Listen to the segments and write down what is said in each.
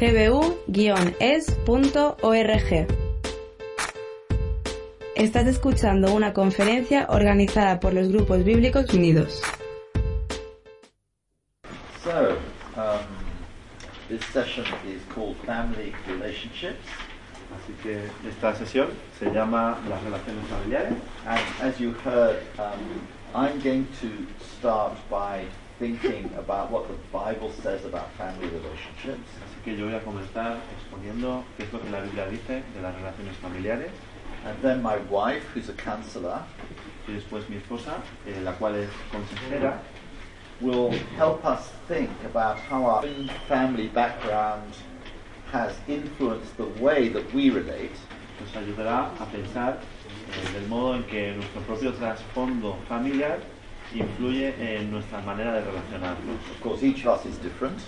gbu-es.org. Estás escuchando una conferencia organizada por los grupos bíblicos unidos. So, um, this session is called Family Relationships. Así que esta sesión se llama las relaciones familiares. And as you heard, um, I'm going to start by thinking about what the Bible says about family relationships. Así que yo voy a comenzar exponiendo qué es lo que la Biblia dice de las relaciones familiares. And then my wife, who's a counselor, Y después mi esposa, eh, la cual es consejera, will help us think about how our own family background has influenced the way that we relate. nos ayudará a pensar eh, del modo en que nuestro propio trasfondo familiar influye en nuestra manera de relacionarnos. Of course, each of us is different.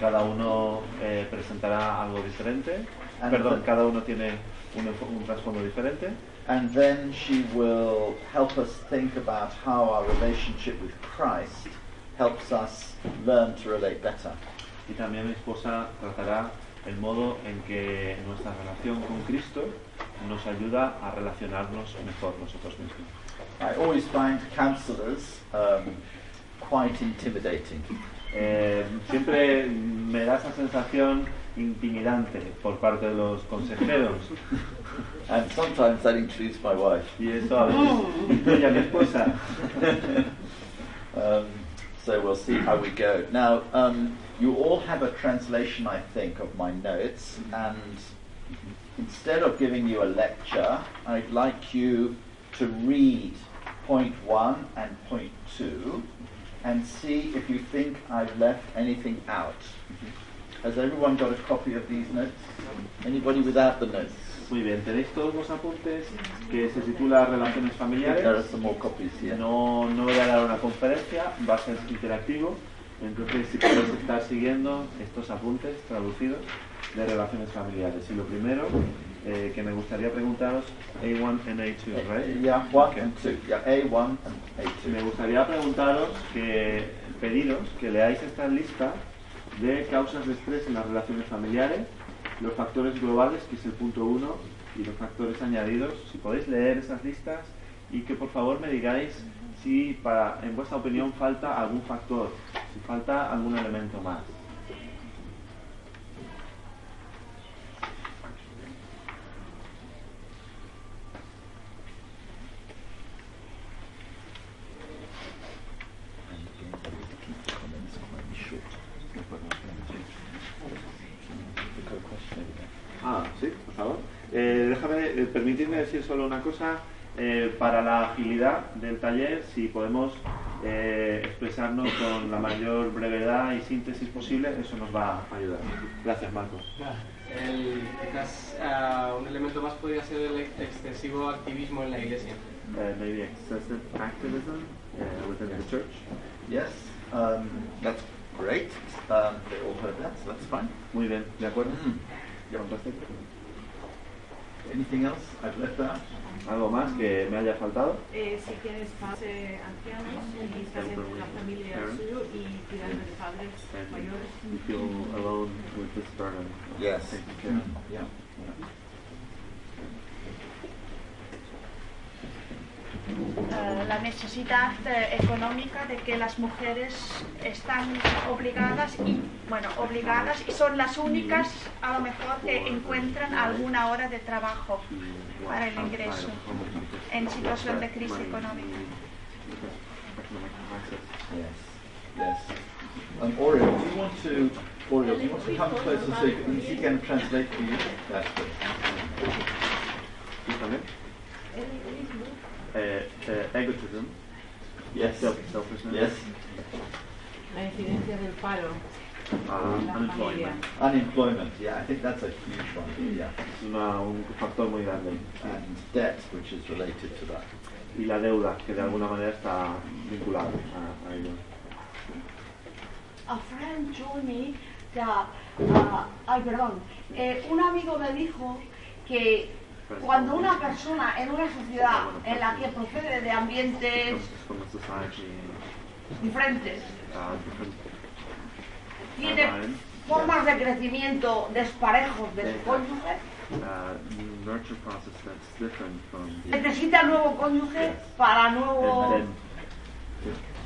Cada uno eh, presentará algo diferente, And perdón, the- cada uno tiene un, un trasfondo diferente. And then she will help us think about how our relationship with Christ helps us learn to relate better. Y también mi esposa tratará el modo en que nuestra relación con Cristo nos ayuda a relacionarnos mejor nosotros mismos. I always find counselors um, quite intimidating. Eh, siempre me da esa sensación intimidante por parte de los consejeros And sometimes that includes my wife. y eso a veces incluye a mi esposa. Um, so we'll see how we go. Now, um, you all have a translation, I think, of my notes, and instead of giving you a lecture, I'd like you to read point one and point two and see if you think I've left anything out. Has everyone got a copy of these notes? Anybody without the notes? Muy bien, tenéis todos los apuntes que se titula Relaciones There are familiares. some more copies here. No, no voy a dar una conferencia, va a ser interactivo. Entonces, si podéis estar siguiendo estos apuntes traducidos de relaciones familiares. Y lo primero eh, que me gustaría preguntaros, A1 and A2, right? Yeah, one Okay. and two. Yeah, A1 and Me A2. gustaría preguntaros que pediros que leáis esta lista de causas de estrés en las relaciones familiares, los factores globales, que es el punto 1, y los factores añadidos. Si podéis leer esas listas y que por favor me digáis si para, en vuestra opinión falta algún factor, si falta algún elemento más. And again, I need to keep comments quite short. We've got a question over there. Ah, sí, por favor. Eh, déjame, eh, permitidme decir solo una cosa. Eh, para la agilidad del taller, si podemos eh, expresarnos con la mayor brevedad y síntesis posible, eso nos va a ayudar. Gracias, Marcos. El, quizás ah, un elemento más podría ser el ex- excesivo activismo en la iglesia. Eh, maybe excessive activism eh, within the church. Yes, um, that's great. Um, they all heard that, so that's fine. Muy bien, ¿de acuerdo? Mm. Anything else I've left out? ¿Algo más que me haya faltado? Eh, si tienes padres ancianos y estás en la familia suyo y cuidando de padres mayores. You feel alone with this burden. Yes. Taking care of. Yeah. yeah. eh, la necesidad eh, económica de que las mujeres están obligadas y bueno obligadas y son las únicas a lo mejor que encuentran alguna hora de trabajo para el ingreso en situación de crisis económica. Yes. Yes. Um, Oreo, do you want to, Oreo, do you want to come closer so you can, he can translate for you? That's good. Uh, uh, egotism. Yes. Self, selfishness. Yes. Um, la incidencia del paro. En la familia. unemployment. Unemployment, yeah, I think that's a huge one, yeah. Es una- un factor muy grande. And debt, which is related to that. Y la deuda, que de alguna manera está vinculada a, a ello. A friend told me that, uh, ay, perdón, eh, un amigo me dijo que cuando una persona en una sociedad en la que procede de ambientes From a society, diferentes different tiene, formas de crecimiento desparejos cónyuge, that's different from necesita nuevo cónyuge para nuevo...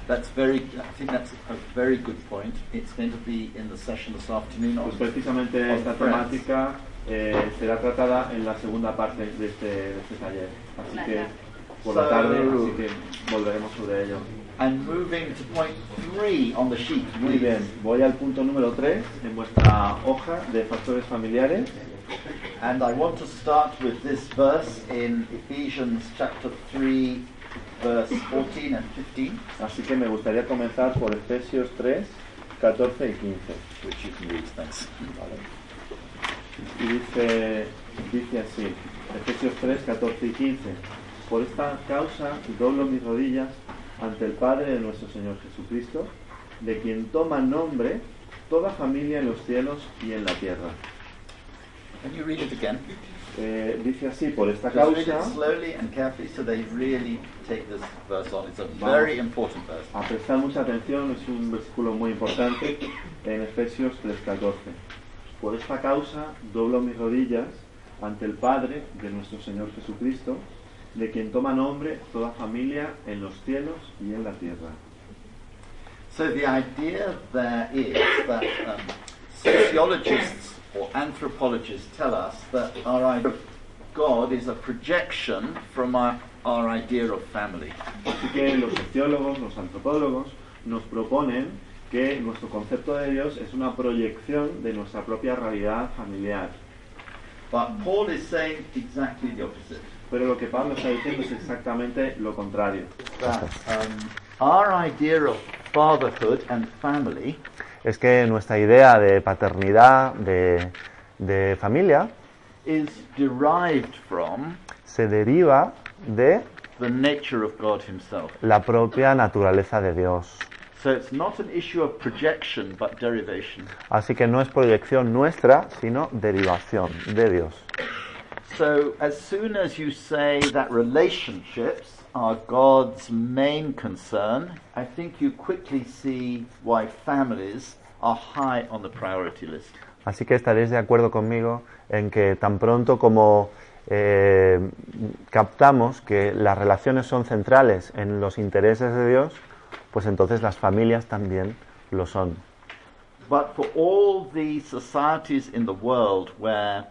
That's very, I think that's a very good point. It's going to be in the session this afternoon on Pues precisamente on esta friends. temática eh, será tratada en la segunda parte de este, de este taller. Así que por la tarde, así que volveremos sobre ello. And moving to point three on the sheet. Muy bien, voy al punto número 3 en vuestra hoja de factores familiares. And I want to start with this verse in Ephesians chapter 3, verse 14 and 15, Así que me gustaría comenzar por Efesios 3, 14 y 15. which you can read. Thanks. Y dice, dice así, Efesios 3, 14 y 15. Por esta causa doblo mis rodillas ante el Padre de nuestro Señor Jesucristo, de quien toma nombre toda familia en los cielos y en la tierra. Can you read it again? Eh, dice así, por esta causa, it slowly and carefully so they really take this verse on. It's a very important verse. a prestar mucha atención, es un versículo muy importante en Efesios 3:14. Por esta causa doblo mis rodillas ante el Padre de nuestro Señor Jesucristo, de quien toma nombre toda familia en los cielos y en la tierra. So the idea there is that um, sociologists or anthropologists tell us that our idea of God is a projection from our, our idea of family. Así que los sociólogos, los antropólogos, nos proponen que nuestro concepto de Dios es una proyección de nuestra propia realidad familiar. But Paul is saying exactly the opposite. Pero lo que Pablo está diciendo es exactamente lo contrario. That um, our idea of fatherhood and family es que nuestra idea de paternidad, de, de familia, is derived from se deriva de the nature of God Himself. la propia naturaleza de Dios. So it's not an issue of projection but derivation. Así que no es proyección nuestra, sino derivación de Dios. So as soon as you say that relationships are God's main concern, I think you quickly see why families are high on the priority list. Así que estaréis de acuerdo conmigo en que tan pronto como eh, captamos que las relaciones son centrales en los intereses de Dios, pues entonces las familias también lo son. But for all the societies in the world where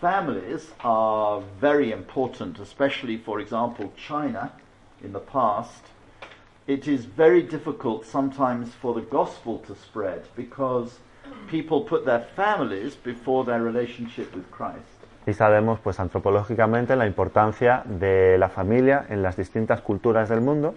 families are very important, especially, for example, China in the past, it is very difficult sometimes for the gospel to spread because people put their families before their relationship with Christ. Y sabemos, pues antropológicamente, la importancia de la familia en las distintas culturas del mundo,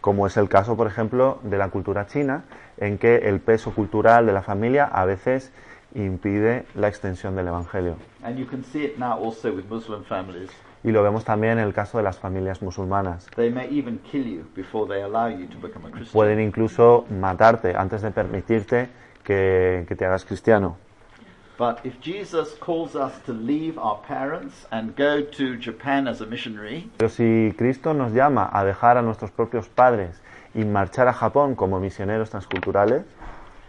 como es el caso, por ejemplo, de la cultura china, en que el peso cultural de la familia a veces impide la extensión del Evangelio. And you can see it now also with Muslim families. Y lo vemos también en el caso de las familias musulmanas. They may even kill you before they allow you to become a Christian. Pueden incluso matarte antes de permitirte que, que te hagas cristiano. But if Jesus calls us to leave our parents and go to Japan as a missionary, Pero si Cristo nos llama a dejar a nuestros propios padres y marchar a Japón como misioneros transculturales,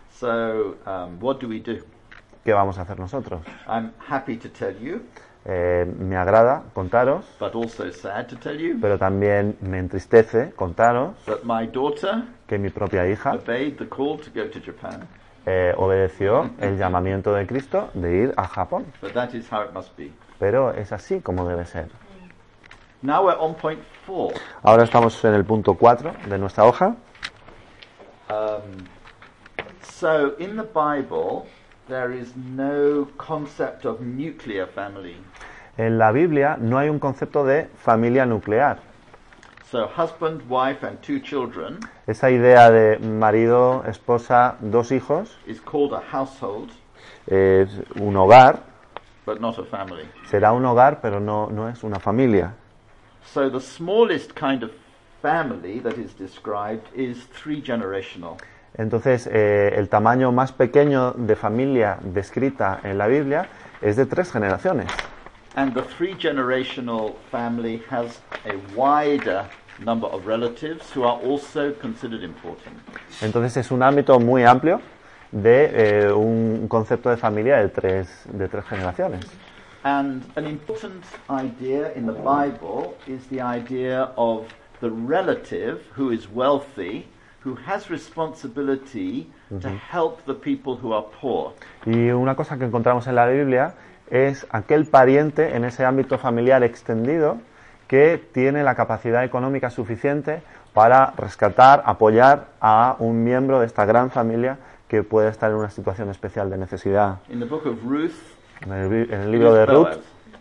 so um, what do we do? ¿qué vamos a hacer nosotros? I'm happy to tell you, Eh, me agrada contaros, but also sad to tell you, pero también me entristece contaros that my daughter que mi propia hija obeyed the call to go to Japan. Eh, obedeció el llamamiento de Cristo de ir a Japón. But that is how it must be. Pero es así como debe ser. Now we're on point four. Ahora estamos en el punto 4 de nuestra hoja. Um, so in the Bible, there is no concept of nuclear family. En la Biblia no hay un concepto de familia nuclear. So husband, wife, and two children Esa idea de marido, esposa, dos hijos, is called a household, es un hogar, but not a family. será un hogar, pero no, no es una familia. So the smallest kind of family that is described is three generational. Entonces, eh, el tamaño más pequeño de familia descrita en la Biblia es de tres generaciones. And the three generational family has a wider number of relatives who are also considered important. Entonces, es un ámbito muy amplio de eh, un concepto de familia de tres, de tres generaciones. And an important idea in the Bible is the idea of the relative who is wealthy, who has responsibility to help the people who are poor. Y una cosa que encontramos en la Biblia es aquel pariente en ese ámbito familiar extendido que tiene la capacidad económica suficiente para rescatar, apoyar a un miembro de esta gran familia que puede estar en una situación especial de necesidad. In the book of Ruth, En el, en el libro de Ruth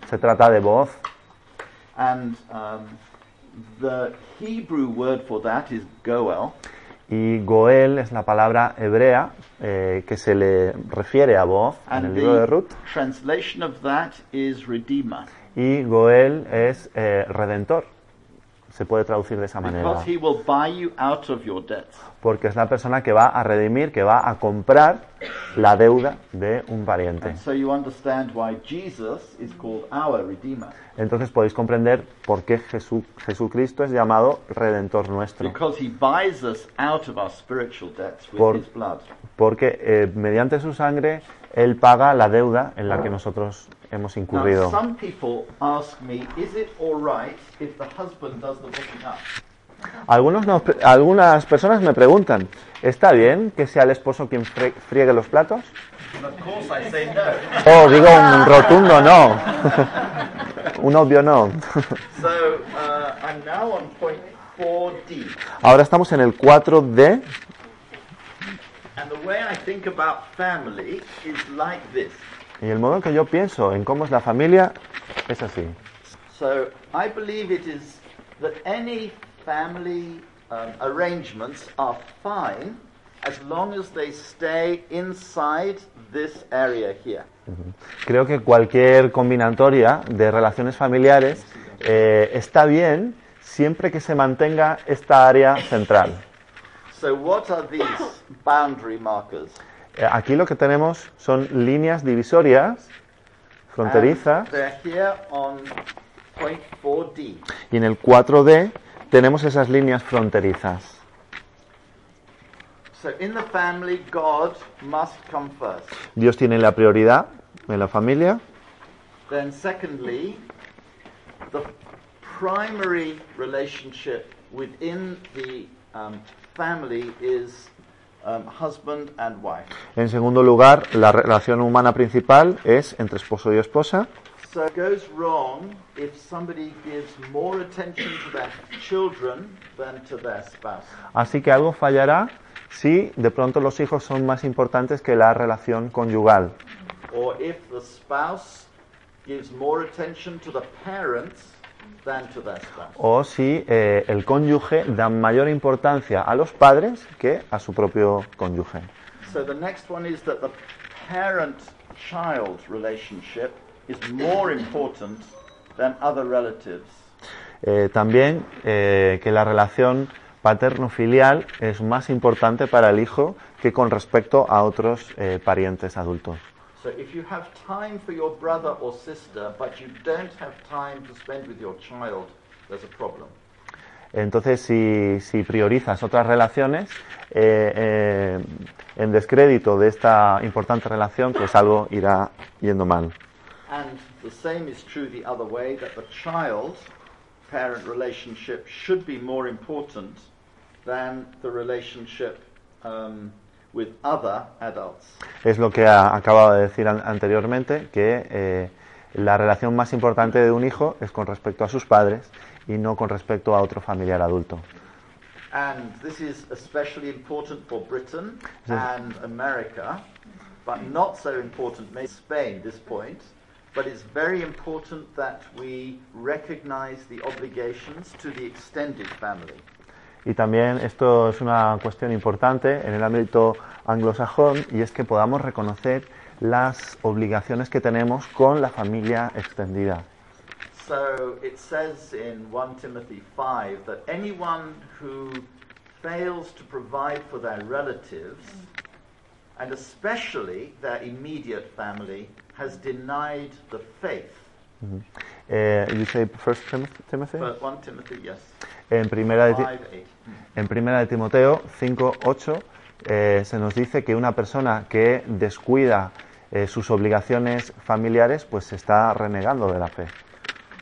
se trata de voz. and um, the Hebrew word for that is Goel, y Goel es la palabra hebrea eh, que se le refiere a voz en el libro de Ruth. translation of that is Redeemer, y Goel es eh, redentor. Se puede traducir de esa manera. because he will buy you out of your debts. Porque es la persona que va a redimir, que va a comprar la deuda de un pariente. And so you understand why Jesus is called our Redeemer, Entonces podéis comprender por qué Jesús, Jesucristo es llamado redentor nuestro. because he buys us out of our spiritual debts with Por- his blood. Porque eh, mediante su sangre Él paga la deuda en la que nosotros hemos incurrido. Algunos algunas personas me preguntan, ¿está bien que sea el esposo quien friegue los platos? Oh, digo un rotundo no. un obvio no. uh, I'm now on point 4D. Ahora estamos en el 4D Y el modo en que yo pienso en cómo es la familia es así. So I believe it is that any family um, arrangements are fine as long as they stay inside this area here. Creo que cualquier combinatoria de relaciones familiares eh, está bien siempre que se mantenga esta área central. So what are these boundary markers? Eh, Aquí lo que tenemos son líneas divisorias fronterizas And they're here on point 4D. y en el 4D tenemos esas líneas fronterizas. So in the family, God must come first. Dios tiene la prioridad en la familia. Then, secondly, the primary relationship within the um, family is um, husband and wife. En segundo lugar, la relación humana principal es entre esposo y esposa. So it goes wrong if somebody gives more attention to their children than to their spouse. Así que algo fallará si de pronto los hijos son más importantes que la relación conyugal. Or if the spouse gives more attention to the parents O si eh, el cónyuge da mayor importancia a los padres que a su propio cónyuge. So the next one is that the parent-child relationship is more important than other relatives. Eh, también eh, que la relación paterno-filial es más importante para el hijo que con respecto a otros eh, parientes adultos. So if you have time for your brother or sister, but you don't have time to spend with your child, there's a problem. Entonces, si, si priorizas otras relaciones eh, eh, en descrédito de esta importante relación, pues algo irá yendo mal. And the same is true the other way, that the child-parent relationship should be more important than the relationship um, with other adults. Es lo que ha- acababa de decir an- anteriormente, que eh, la relación más importante de un hijo es con respecto a sus padres y no con respecto a otro familiar adulto. And this is especially important for Britain and America, but not so important maybe Spain, this point. But it's very important that we recognize the obligations to the extended family. Y también esto es una cuestión importante en el ámbito anglosajón y es que podamos reconocer las obligaciones que tenemos con la familia extendida. So it says in 1 Timothy 5 that anyone who fails to provide for their relatives, and especially their immediate family, has denied the faith. Eh, you say first Timothy? Timothy? But 1 Timothy, yes. En primera de, Ti- 5 8. en primera de Timoteo 5, 8 eh, se nos dice que una persona que descuida eh, sus obligaciones familiares, pues se está renegando de la fe.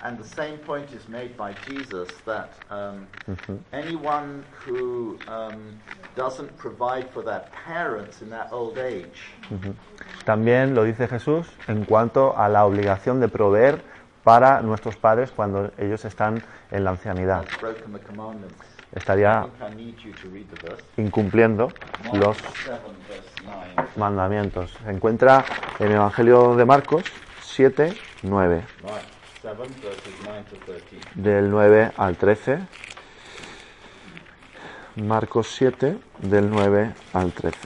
And the same point is made by Jesus that um, anyone who um, doesn't provide for their parents in their old age. También lo dice Jesús en cuanto a la obligación de proveer para nuestros padres cuando ellos están en la ancianidad. Estaría incumpliendo los 7, verse 9. mandamientos. Se encuentra en el Evangelio de Marcos 7, 9, Mark 7, verses 9 to 13. del 9 al 13. Marcos 7, del 9 al 13.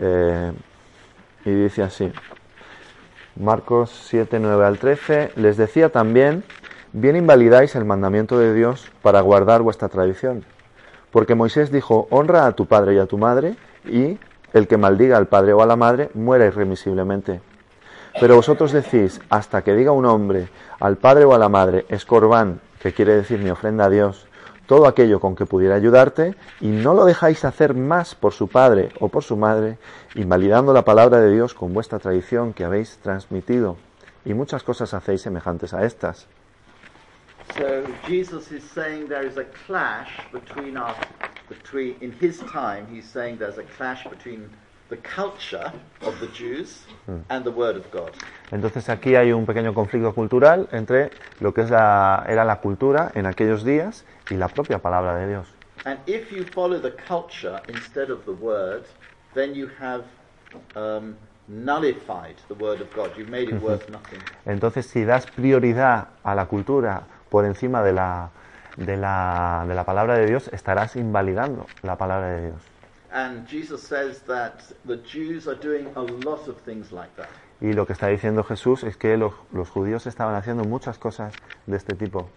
Eh, y dice así. Marcos 7, 9 al 13. Les decía también, bien invalidáis el mandamiento de Dios para guardar vuestra tradición. Porque Moisés dijo, honra a tu padre y a tu madre, y el que maldiga al padre o a la madre muera irremisiblemente. Pero vosotros decís, hasta que diga un hombre al padre o a la madre, escorbán, que quiere decir mi ofrenda a Dios, todo aquello con que pudiera ayudarte, y no lo dejáis hacer más por su padre o por su madre, invalidando la palabra de Dios con vuestra tradición que habéis transmitido. Y muchas cosas hacéis semejantes a estas. So Jesus is saying there is a clash between our, between in his time. He's saying there's a clash between the culture of the Jews and the Word of God. Entonces aquí hay un pequeño conflicto cultural entre lo que es la- era la cultura en aquellos días y la propia palabra de Dios. And if you follow the culture instead of the Word, then you have nullified the Word of God. You've made it worth nothing. Entonces, si das prioridad a la cultura por encima de la, de la, de la palabra de Dios, estarás invalidando la palabra de Dios. And Jesus says that the Jews are doing a lot of things like that. Y lo que está diciendo Jesús es que los, los judíos estaban haciendo muchas cosas de este tipo.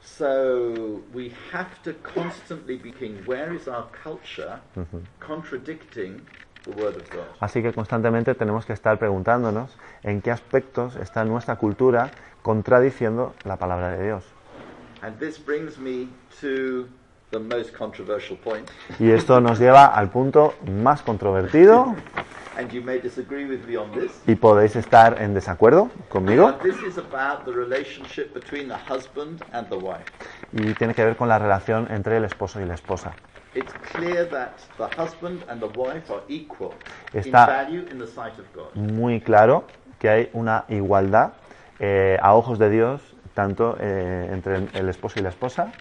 So we have to constantly be thinking, where is our culture contradicting the Word of God? Así que constantemente tenemos que estar preguntándonos en qué aspectos está nuestra cultura contradiciendo la palabra de Dios. And this brings me to the most controversial point, Y esto nos lleva al punto más controvertido and you may disagree with me on this. y podéis estar en desacuerdo conmigo. But this is about the relationship between the husband and the wife. y tiene que ver con la relación entre el esposo y la esposa. It's clear that the husband and the wife are equal in Está-. Muy claro que hay una igualdad eh, a ojos de Dios tanto eh, entre el esposo y la esposa,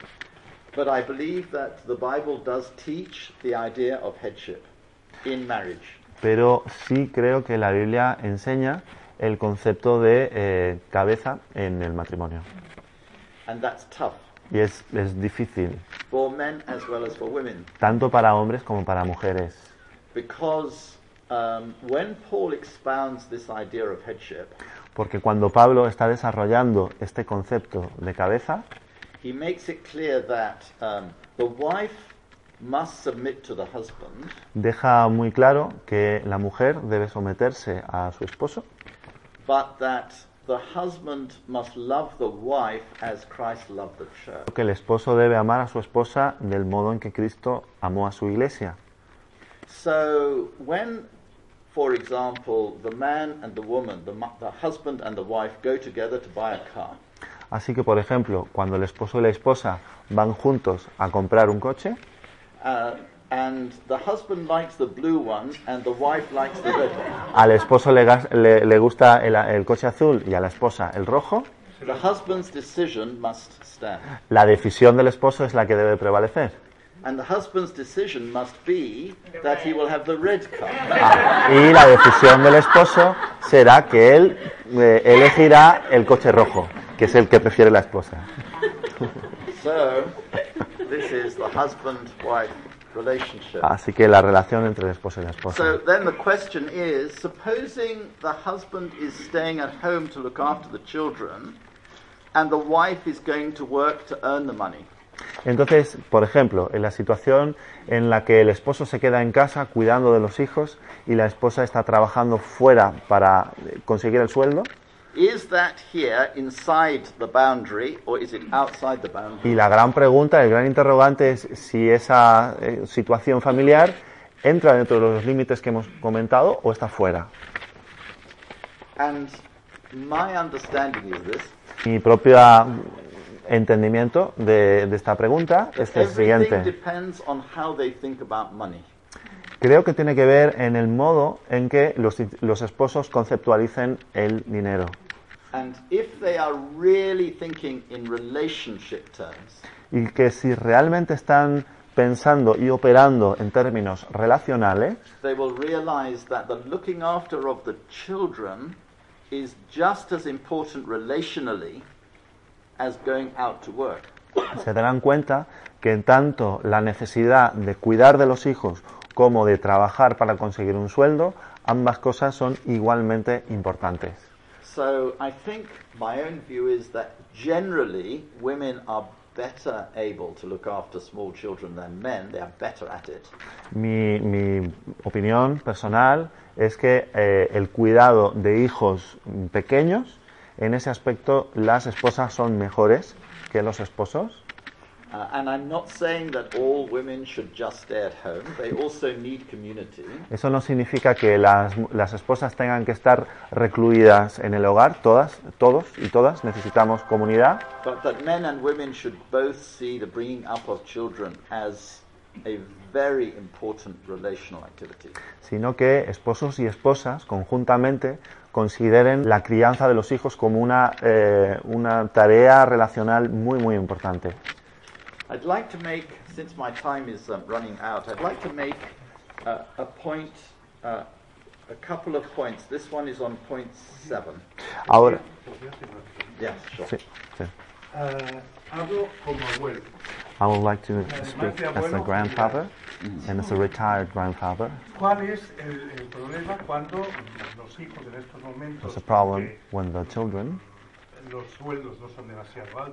But I believe that the Bible does teach the idea of headship in marriage. pero sí creo que la Biblia enseña el concepto de eh, cabeza en el matrimonio. And that's tough Y es, es difícil, for men as well as for women. tanto para hombres como para mujeres. Because um, when Paul expounds this idea of headship, Porque cuando Pablo está desarrollando este concepto de cabeza, he makes it clear that um, the wife must submit to the husband, deja muy claro que la mujer debe someterse a su esposo, but that the husband must love the wife as Christ loved the church. que el esposo debe amar a su esposa del modo en que Cristo amó a su iglesia. So when, for example, the man and the woman, the, the husband and the wife go together to buy a car, Así que, por ejemplo, cuando el esposo y la esposa van juntos a comprar un coche and the husband likes the blue one and the wife likes the red one, al esposo le, le- le gusta el, el coche azul y a la esposa el rojo, the husband's decision must stand. la decisión del esposo es la que debe prevalecer. And the husband's decision must be that he will have the red car. Ah, y la decisión del esposo será que él eh, elegirá el coche rojo, que es el que prefiere la esposa. So, this is the husband-wife relationship. Así que la relación entre el esposo y la esposa. So then the question is, supposing the husband is staying at home to look after the children and the wife is going to work to earn the money. Entonces, por ejemplo, en la situación en la que el esposo se queda en casa cuidando de los hijos y la esposa está trabajando fuera para eh, conseguir el sueldo, is that here inside the boundary or is it outside the boundary? Y la gran pregunta, el gran interrogante es si esa eh, situación familiar entra dentro de los límites que hemos comentado o está fuera. And my understanding is this Mi propio entendimiento de, de esta pregunta es el siguiente. depends on how they think about money. Creo que tiene que ver en el modo en que los, los esposos conceptualicen el dinero. Y que si realmente están pensando y operando en términos relacionales, they will realize that the looking after of the children is just as important relationally as going out to work. se darán cuenta que tanto la necesidad de cuidar de los hijos como de trabajar para conseguir un sueldo, ambas cosas son igualmente importantes. So I think my own view is that generally women are better able to look after small children than men. They are better at it. Mi, mi opinión personal es que eh, el cuidado de hijos pequeños, en ese aspecto las esposas son mejores que los esposos. Uh, and I'm not saying that all women should just stay at home. They also need community. Eso no significa que las, las esposas tengan que estar recluidas en el hogar, todas, todos y todas necesitamos comunidad, But that men and women should both see the bringing up of children as a very important relational activity. sino que esposos y esposas conjuntamente consideren la crianza de los hijos como una, eh, una tarea relacional muy, muy importante. I'd like to make, since my time is um, running out, I'd like to make uh, a point, uh, a couple of points. This one is on point seven. Ahora, Yes, sure. sí, sí. Hablo como abuelo. I would like to speak as a grandfather and as a retired grandfather. ¿Cuál es el, el problema cuando los hijos en estos momentos There's a problem when the children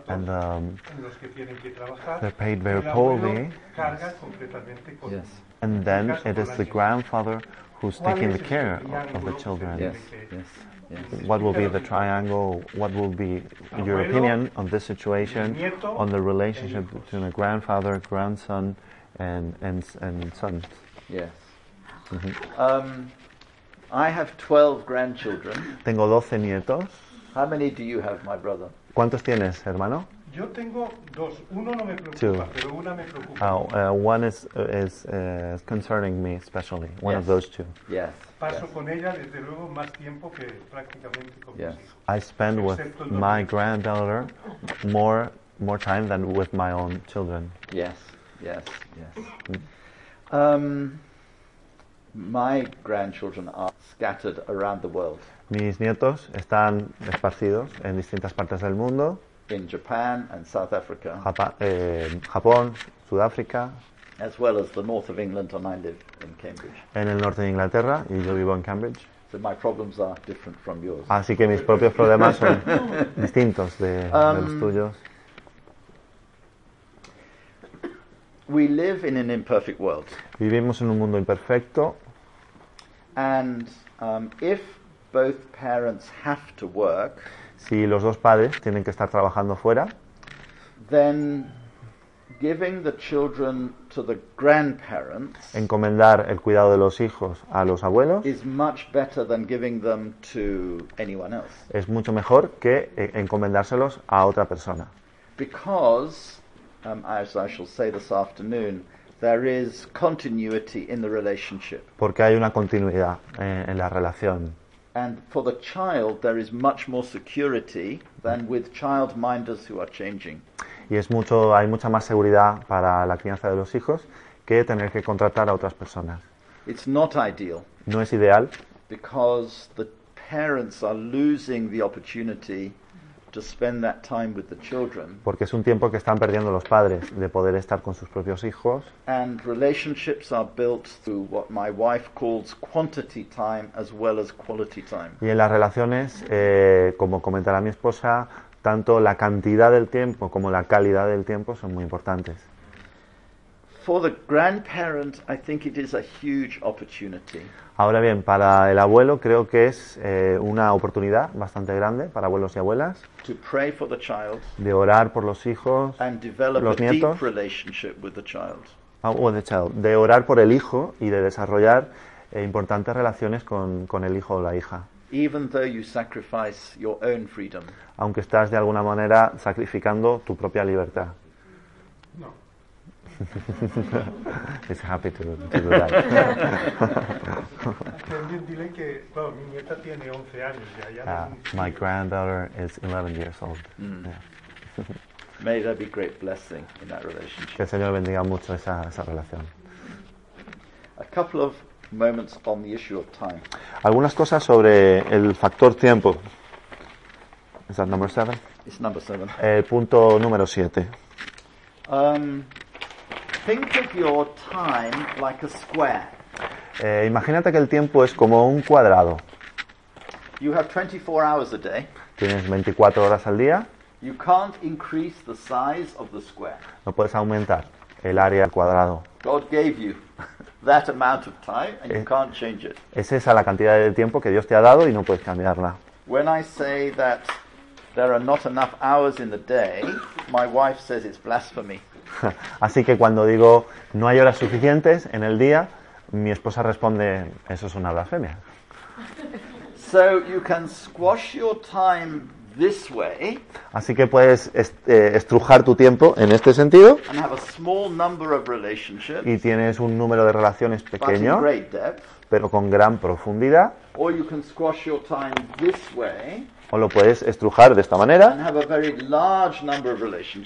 and um, en los que tienen que trabajar, they're paid very el poorly, carga completamente con Yes. and then it is the grandfather who's taking the care of, of the children. Yes, yes, yes. What will be the triangle? What will be your opinion on this situation, on the relationship between a grandfather, grandson, and and and son? Yes. Um, I have 12 grandchildren. Tengo 12 nietos. How many do you have, my brother? ¿Cuántos tienes, hermano? Yo tengo dos, uno no me preocupa, Two. pero una me preocupa. Oh, uh, one is is uh, concerning me especially. One of those two. Yes. Paso yes. con ella desde luego más tiempo que prácticamente con Yes. mis hijos. I spend with Excepto el my granddaughter more more time than with my own children. Yes, yes, yes. Um, my grandchildren are scattered around the world. Mis nietos están esparcidos en distintas partes del mundo, in Japan and South Africa, Japa- eh, Japón, Sudáfrica, as well as the north of England, and I live in Cambridge. en el norte de Inglaterra y yo vivo en Cambridge. So my problems are different from yours. Así que mis propios problemas son distintos de, de los Um, tuyos. We live in an imperfect world, Vivimos en un mundo imperfecto and um, if both parents have to work, si los dos padres tienen que estar trabajando fuera, then giving the children to the grandparents encomendar el cuidado de los hijos a los abuelos is much better than giving them to anyone else. es mucho mejor que eh, encomendárselos a otra persona. Because, um, as I shall say this afternoon, there is continuity in the relationship. Porque hay una continuidad eh, en la relación. And for the child, there is much more security than with childminders who are changing. Y es mucho, hay mucha más seguridad para la crianza de los hijos que tener que contratar a otras personas. It's not ideal No es ideal because the parents are losing the opportunity to spend that time with the children. porque es un tiempo que están perdiendo los padres de poder estar con sus propios hijos And relationships are built through what my wife calls quantity time as well as quality time. y en las relaciones, eh, como comentará mi esposa, tanto la cantidad del tiempo como la calidad del tiempo son muy importantes. For the grandparent, I think it is a huge opportunity. Ahora bien, para el abuelo creo que es eh, una oportunidad bastante grande para abuelos y abuelas to pray for the child de orar por los hijos and develop Los a deep nietos. relationship with the child. ah, child, de orar por el hijo y de desarrollar eh, importantes relaciones con, con el hijo o la hija, Even though you sacrifice your own freedom. aunque estás de alguna manera sacrificando tu propia libertad. No. He's happy to, to do that. También dile que, bueno, mi nieta tiene 11 años ya. ya Uh, no- my granddaughter is 11 years old. Mm. Yeah. May there be great blessing in that relationship. Que el Señor bendiga mucho esa, esa relación. A couple of moments on the issue of time. Algunas cosas sobre el factor tiempo. ¿Es that number seven? It's number seven. El punto número 7. Um, think of your time like a square. Eh, imagínate que el tiempo es como un cuadrado. You have 24 hours a day. Tienes 24 horas al día, You can't increase the size of the square. no puedes aumentar el área al cuadrado. God gave you that amount of time and you Eh. can't change it. Es esa la cantidad de tiempo que Dios te ha dado y no puedes cambiarla. When I say that there are not enough hours in the day, my wife says it's blasphemy. Así que cuando digo no hay horas suficientes en el día, mi esposa responde, eso es una blasfemia. So you can squash your time this way. Así que puedes est- eh, estrujar tu tiempo en este sentido. And have a small number of relationships, y tienes un número de relaciones but in pequeño, great depth. pero con gran profundidad, Or you can squash your time this way o lo puedes estrujar de esta manera.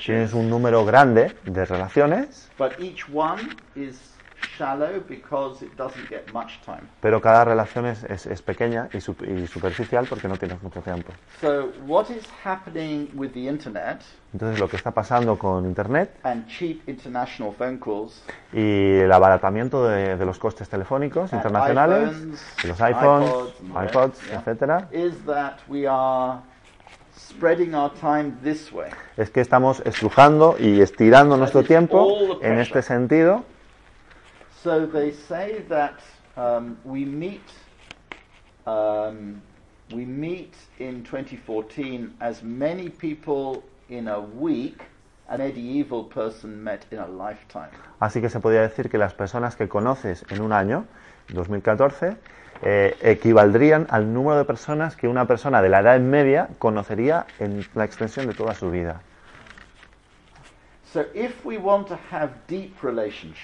Tienes un número grande de relaciones, but each one is shallow because it doesn't get much time. pero cada relación es, es- es pequeña y, sup- y superficial porque no tienes mucho tiempo. So what is happening with the internet Entonces lo que está pasando con Internet and cheap international phone calls y el abaratamiento de, de los costes telefónicos internacionales, iPhones, los iPhones, iPods, iPods, yeah, etcétera, is that we are spreading our time this way. es que estamos estrujando y estirando nuestro tiempo en este sentido. So they say that um, we meet um, we meet in 2014 as many people in a week medieval person met in a lifetime. Así que se podría decir que las personas que conoces en un año, 2014, eh, equivaldrían al número de personas que una persona de la edad media conocería en la extensión de toda su vida. So if we want to have deep relationships,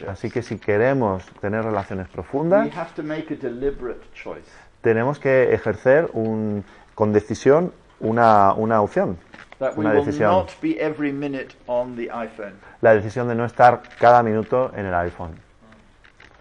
Así que si queremos tener relaciones we profundas, have to make a deliberate choice. tenemos que ejercer un- con decisión una, una opción, That we una will decisión. not be every minute on the iPhone, La decisión de no estar cada minuto en el iPhone.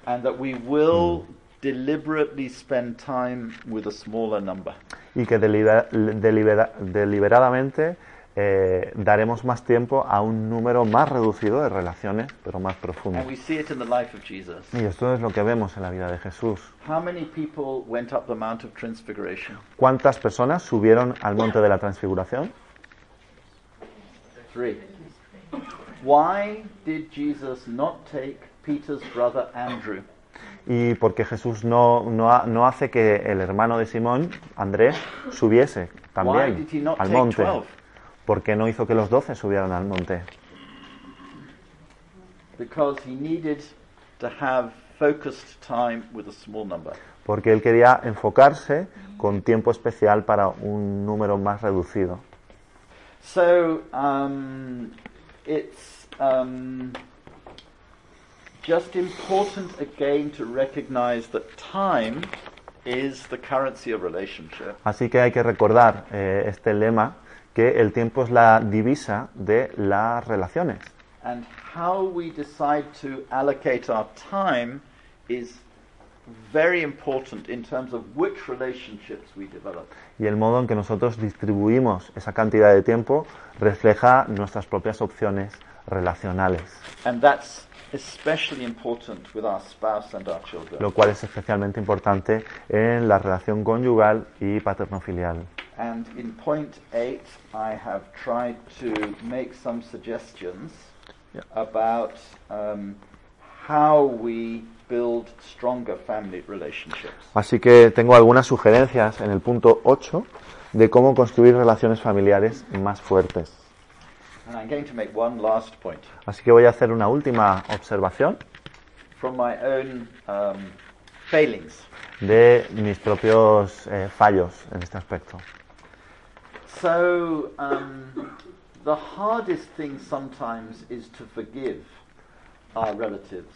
and that we will deliberately spend time with a smaller number. Y que delibera- delibera- deliberadamente eh, daremos más tiempo a un número más reducido de relaciones, pero más profundo. And we see it in the life of Jesus. Y esto es lo que vemos en la vida de Jesús. How many people went up the Mount of Transfiguration? ¿Cuántas personas subieron al monte de la transfiguración? Three. Why did Jesus not take Peter's brother Andrew? Y porque Jesús no, no, no hace que el hermano de Simón, Andrés, subiese también al monte. 12? Porque no hizo que los doce subieran al monte. Porque él quería enfocarse con tiempo especial para un número más reducido. So um, it's um, just important again to recognize that time is the currency of relationship. Así que hay que recordar eh, este lema, que el tiempo es la divisa de las relaciones. And how we decide to allocate our time is very important in terms of which relationships we develop. Y el modo en que nosotros distribuimos esa cantidad de tiempo refleja nuestras propias opciones relacionales, And that's especially important with our spouse and our children. lo cual es especialmente importante en la relación conyugal y paterno-filial. And in point eight, I have tried to make some suggestions Yeah. about um, how we build stronger family relationships. Así que tengo algunas sugerencias en el punto 8 de cómo construir relaciones familiares más fuertes. And I'm going to make one last point Así que voy a hacer una última observación from my own um, failings. de mis propios eh, fallos en este aspecto. So, um, the hardest thing sometimes is to forgive our relatives.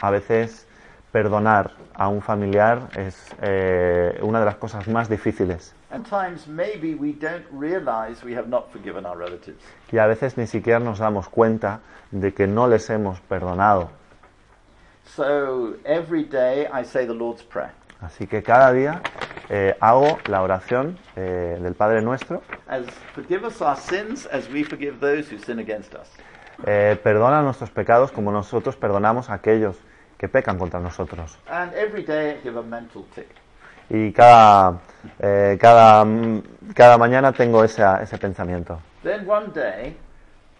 A veces perdonar a un familiar es eh, una de las cosas más difíciles And times maybe we don't realize we have not forgiven our relatives. y a veces ni siquiera nos damos cuenta de que no les hemos perdonado. So, every day I say the Lord's Prayer. Así que cada día eh, hago la oración eh, del Padre Nuestro. As forgive us our sins as we forgive those who sin against us. Eh, perdona nuestros pecados como nosotros perdonamos a aquellos que pecan contra nosotros. And every day I give a mental tick. Y cada, eh, cada, cada mañana tengo esa- ese pensamiento. Then one day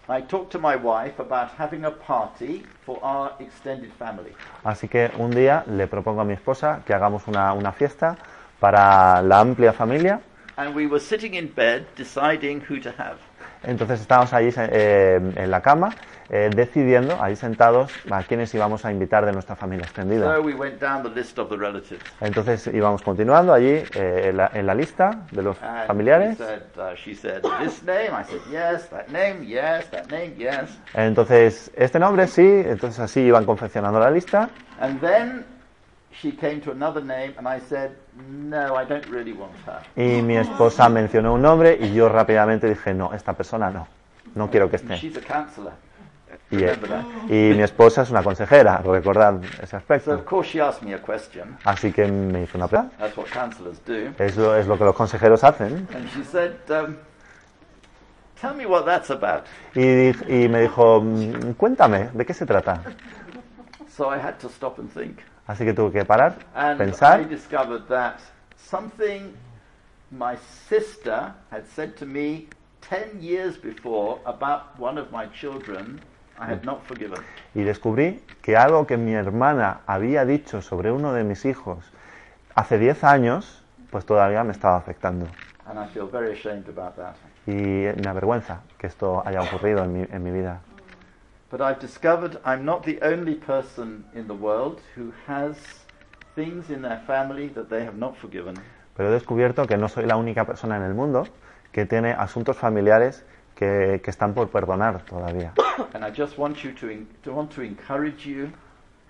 I talked to my wife about having a party for our extended family. Así que un día le propongo a mi esposa que hagamos una, una fiesta para la amplia familia. And we were sitting in bed deciding who to have. Entonces estábamos allí eh, en la cama eh, decidiendo, ahí sentados, a quienes íbamos a invitar de nuestra familia extendida. So we went down the list of the relatives. Entonces íbamos continuando allí eh, en, la, en la lista de los And familiares. Uh. Entonces, este nombre sí, entonces así iban confeccionando la lista. And then she came to another name and I said, no, I don't really want her. Y mi esposa mencionó un nombre y yo rápidamente dije, no, esta persona no, no quiero que esté. She's a counselor. Y, y mi esposa es una consejera, recordad ese So aspecto. of course she asked me a question. Así que me hizo una pregunta. That's what counselors do. Eso es lo que los consejeros hacen. And she said, tell me what that's about. Y, y me dijo, "Mm, cuéntame, ¿de qué se trata? I. Así que tuve que parar, And I pensar, discovered that something my sister had said to me 10 years before about one of my children I had not forgiven. y descubrí que algo que mi hermana había dicho sobre uno de mis hijos hace 10 años, pues todavía me estaba afectando. And I feel very ashamed about that. Y me avergüenza que esto haya ocurrido en mi, en mi vida. But I've discovered I'm not the only person in the world who has things in their family that they have not forgiven. Pero he descubierto que no soy la única persona en el mundo que tiene asuntos familiares que, que están por perdonar todavía. And I just want you to, want to encourage you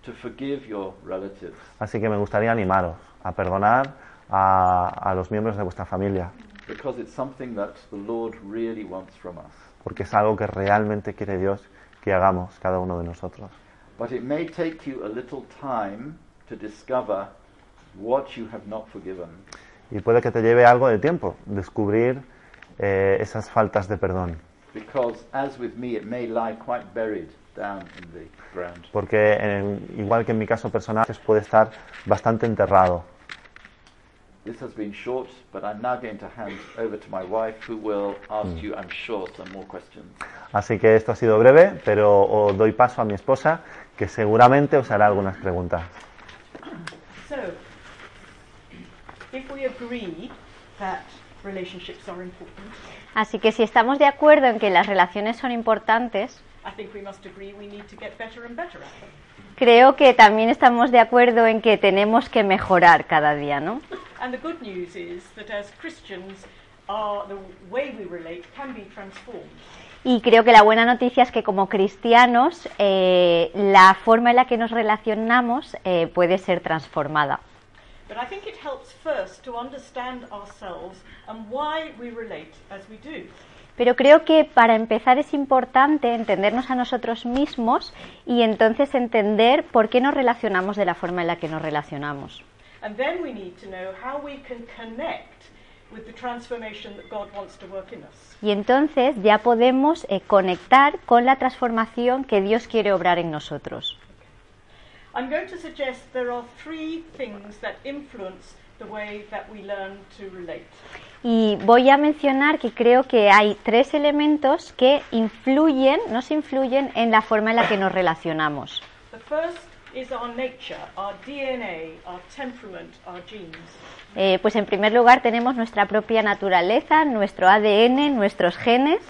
to forgive your relatives. Así que me gustaría animaros a perdonar a, a los miembros de vuestra familia, because it's something that the Lord really wants from us. porque es algo que realmente quiere Dios que hagamos cada uno de nosotros. But it may take you a little time to discover what you have not forgiven. Y puede que te lleve algo de tiempo descubrir eh, esas faltas de perdón, Because, as with me, it may lie quite buried down in the ground. porque en- igual que en mi caso personal puede estar bastante enterrado. This has been short, but I'm now going to hand over to my wife, who will ask you, I'm sure, some more questions. Así que esto ha sido breve, pero os doy paso a mi esposa, que seguramente os hará algunas preguntas. So, if we agree that relationships are important, Así que si estamos de acuerdo en que las relaciones son importantes, I think we must agree we need to get better and better at them. creo que también estamos de acuerdo en que tenemos que mejorar cada día, ¿no? And the good news is that as Christians, our, the way we relate can be transformed. Y creo que la buena noticia es que como cristianos eh, la forma en la que nos relacionamos eh, puede ser transformada. Pero creo que para empezar es importante entendernos a nosotros mismos y entonces entender por qué nos relacionamos de la forma en la que nos relacionamos. And then we need to know how we can connect with the transformation that God wants to work in us. Y entonces ya podemos eh, conectar con la transformación que Dios quiere obrar en nosotros. I'm going to suggest there are three things that influence the way that we learn to relate. Y voy a mencionar que creo que hay tres elementos que influyen, nos influyen en la forma en la que nos relacionamos. The first is our nature, our DNA, our temperament, our genes. Eh, pues en primer lugar tenemos nuestra propia naturaleza, nuestro ADN, nuestros genes.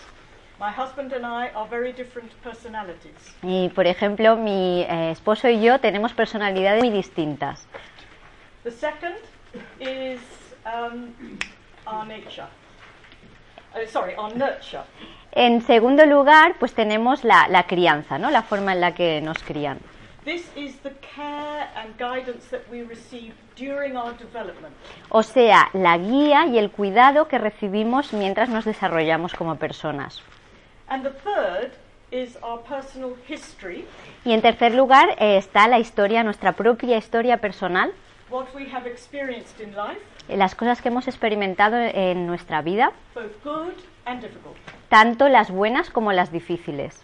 My husband and I are very different personalities. Y por ejemplo, mi eh, esposo y yo tenemos personalidades muy distintas. The second is um, our nature. Uh, sorry, our nurture. En segundo lugar, pues tenemos la, la crianza, ¿no? la forma en la que nos crían. This is the care and guidance that we receive during our development. O sea, la guía y el cuidado que recibimos mientras nos desarrollamos como personas. And the third is our personal history, Y en tercer lugar eh, está la historia, nuestra propia historia personal, what we have experienced in life, las cosas que hemos experimentado en nuestra vida, tanto las buenas como las difíciles.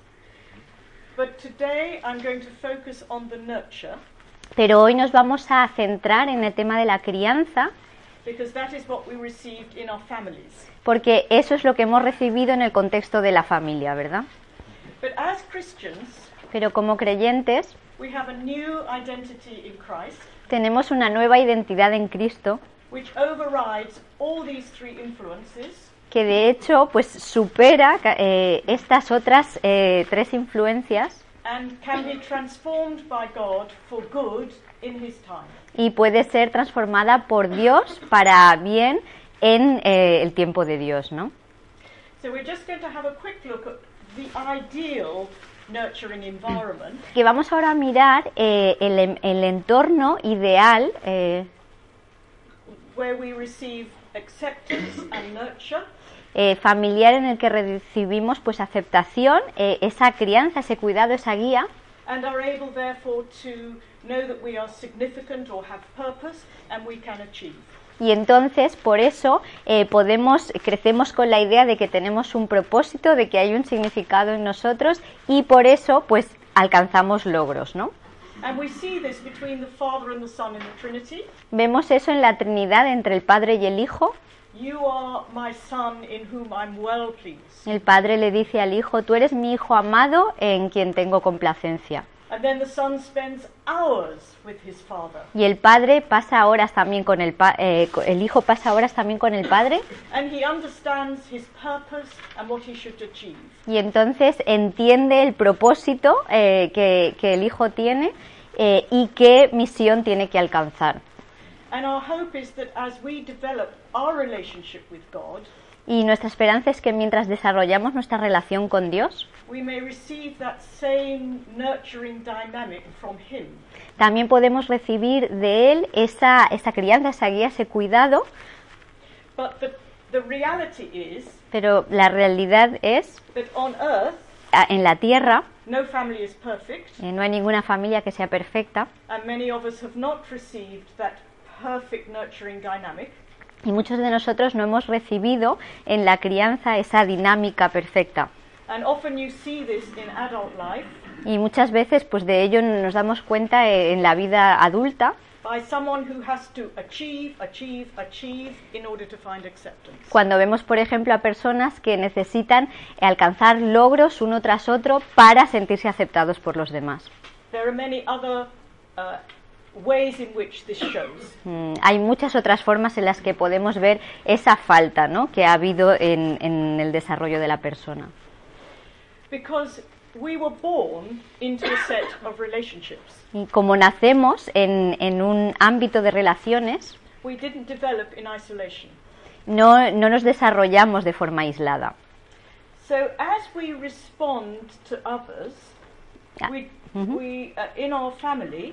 But today I'm going to focus on the nurture Pero hoy nos vamos a centrar en el tema de la crianza, because that is what we received in our families. porque eso es lo que hemos recibido en el contexto de la familia, ¿verdad? But as Christians, Pero como creyentes we have a new identity in Christ tenemos una nueva identidad en Cristo which overrides all these three influences que de hecho pues supera eh, estas otras eh, tres influencias and can be transformed by God for good in His time. y puede ser transformada por Dios para bien en eh, el tiempo de Dios, ¿no? So we're just going to have a quick look at the ideal nurturing environment Que vamos ahora a mirar el, el entorno ideal where we receive acceptance and nurture eh, familiar en el que recibimos pues aceptación, eh, esa crianza, ese cuidado, esa guía and are able therefore to know that we are significant or have purpose and we can achieve. y entonces por eso eh, podemos crecemos con la idea de que tenemos un propósito, de que hay un significado en nosotros y por eso pues alcanzamos logros, ¿no? And we see this between the Father and the Son in the Trinity. Vemos eso en la Trinidad entre el Padre y el Hijo. You are my Son in whom I'm well pleased. El Padre le dice al Hijo, tú eres mi Hijo amado en quien tengo complacencia. And then the Son spends hours with his Father. Y el Padre pasa horas también con el pa- eh, el Hijo pasa horas también con el Padre And he understands his purpose and what he should achieve. y entonces entiende el propósito eh, que, que el Hijo tiene eh, y qué misión tiene que alcanzar. And our hope is that as we develop our relationship with God, Y nuestra esperanza es que mientras desarrollamos nuestra relación con Dios, también podemos recibir de Él esa, esa crianza, esa guía, ese cuidado, But the, the reality is pero la realidad es, earth, en la tierra, no family is perfect, eh, no hay ninguna familia que sea perfecta. and many of us have not received that perfect nurturing dynamic. Y muchos de nosotros no hemos recibido en la crianza esa dinámica perfecta. And often you see this in adult life Y muchas veces pues de ello nos damos cuenta en la vida adulta by someone who has to achieve, achieve, achieve in order to find acceptance. cuando vemos por ejemplo a personas que necesitan alcanzar logros uno tras otro para sentirse aceptados por los demás. There are many other uh, ways in which this shows. Mm, hay muchas otras formas en las que podemos ver esa falta ¿no? que ha habido en, en el desarrollo de la persona. Because we were born into a set of relationships. Y como nacemos en, en un ámbito de relaciones, We didn't develop in isolation. no, no nos desarrollamos de forma aislada. So as we respond to others, Yeah. we, we uh, in our family,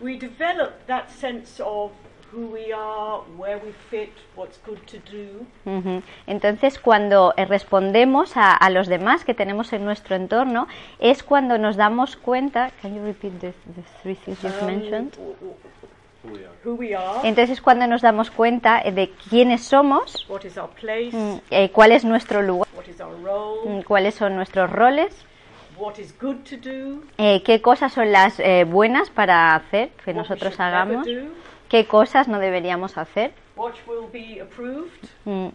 we develop that sense of who we are, where we fit, what's good to do. Ujú. Entonces, cuando eh, respondemos a, a los demás que tenemos en nuestro entorno, es cuando nos damos cuenta. Can you repeat the, the three things you've um, mentioned? Who we are, Entonces, es cuando nos damos cuenta eh, de quiénes somos, what is our place, mm, eh, cuál es nuestro lugar, what is our role, mm, cuáles son nuestros roles, eh, qué cosas son las eh, buenas para hacer, que nosotros hagamos, do, qué cosas no deberíamos hacer, mm,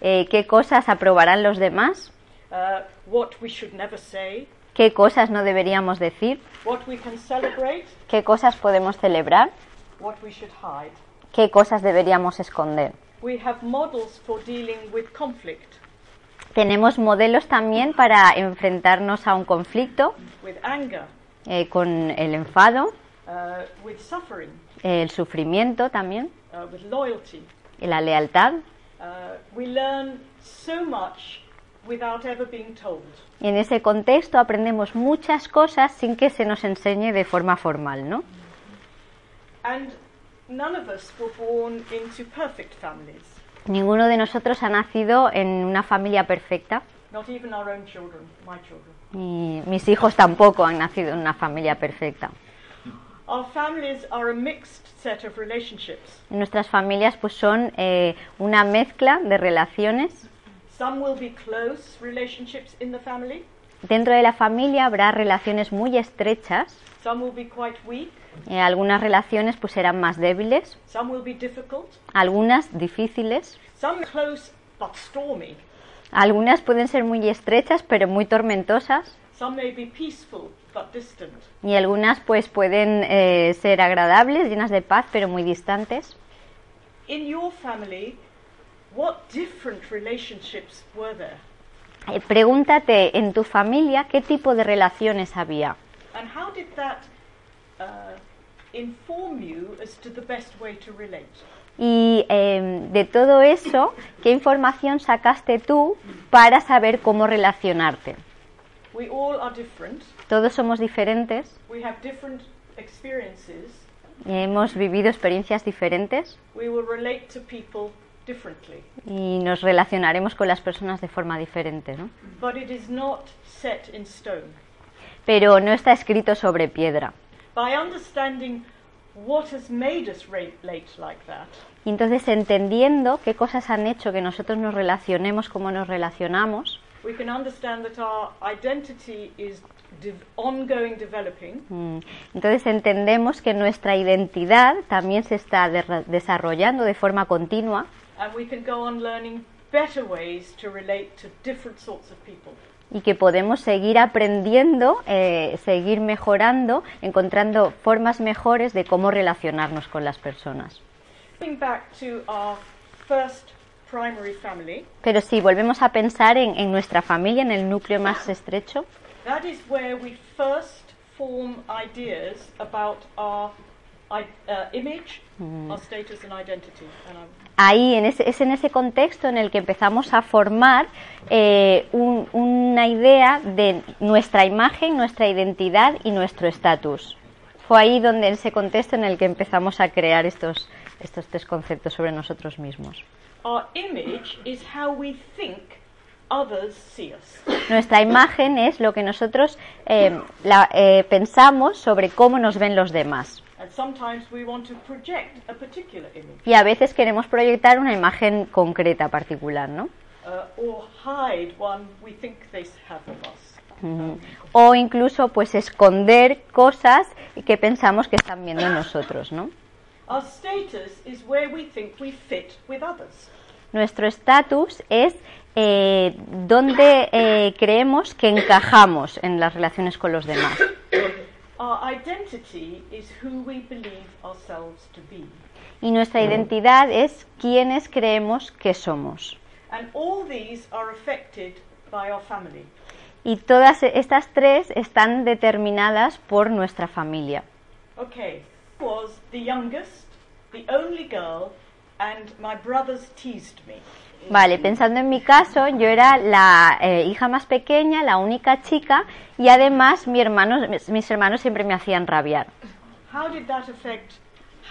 eh, qué cosas aprobarán los demás, uh, what we should never say, qué cosas no deberíamos decir, what we can celebrate, qué cosas podemos celebrar, what we should hide. qué cosas deberíamos esconder. We have models for dealing with conflict, Tenemos modelos también para enfrentarnos a un conflicto anger, eh, con el enfado, uh, with el sufrimiento también, uh, with loyalty. y la lealtad. Uh, we learn so much without ever being told. Y en ese contexto aprendemos muchas cosas sin que se nos enseñe de forma formal, ¿no? And none of us were born into perfect families, Ninguno de nosotros ha nacido en una familia perfecta not even our own children, my children. y mis hijos tampoco han nacido en una familia perfecta. Our families are a mixed set of relationships. Nuestras familias pues son eh, una mezcla de relaciones. Some will be close relationships in the family, Dentro de la familia habrá relaciones muy estrechas, some will be quite weak, eh, algunas relaciones pues serán más débiles, some will be difficult, algunas difíciles, some close but stormy, algunas pueden ser muy estrechas pero muy tormentosas. Some may be peaceful but distant. y algunas pues pueden eh, ser agradables, llenas de paz pero muy distantes. In your family, what different relationships were there? Eh, pregúntate en tu familia qué tipo de relaciones había uh, y eh, de todo eso, qué información sacaste tú para saber cómo relacionarte. We all are different. Todos somos diferentes, We have different experiences. hemos vivido experiencias diferentes We will relate to people. Y nos relacionaremos con las personas de forma diferente, ¿no? But it is not set in stone. Pero no está escrito sobre piedra. By understanding what has made us relate like that, Y entonces entendiendo qué cosas han hecho que nosotros nos relacionemos como nos relacionamos, we can understand that our identity is de- ongoing developing mm, entonces entendemos que nuestra identidad también se está de- desarrollando de forma continua and we can go on learning better ways to relate to different sorts of people. y que podemos seguir aprendiendo, eh, seguir mejorando, encontrando formas mejores de cómo relacionarnos con las personas. Going back to our first primary family, Pero si volvemos a pensar en, en nuestra familia, en el núcleo más estrecho, that is where we first form ideas about our uh, image, our status and identity. And I'm ahí en ese, es en ese contexto en el que empezamos a formar eh, un- una idea de nuestra imagen, nuestra identidad y nuestro estatus. Fue ahí donde en ese contexto en el que empezamos a crear estos, estos tres conceptos sobre nosotros mismos. Our image is how we think others see us. Nuestra imagen es lo que nosotros eh, la- eh, pensamos sobre cómo nos ven los demás. And sometimes we want to project a particular image Y a veces queremos proyectar una imagen concreta, particular, ¿no? uh, or hide one we think they have of us. Ujú. O incluso pues esconder cosas que pensamos que están viendo en nosotros, ¿no? Our status is where we think we fit with others. Nuestro estatus es eh, donde eh, creemos que encajamos en las relaciones con los demás. Our identity is who we believe ourselves to be. Y nuestra identidad es quienes creemos que somos. And all these are affected by our family. Y todas estas tres están determinadas por nuestra familia. Okay, was the youngest, the only girl, and my brothers teased me. Vale, pensando en mi caso, yo era la eh, hija más pequeña, la única chica, y además mi hermano, mis, mis hermanos siempre me hacían rabiar. How did that affect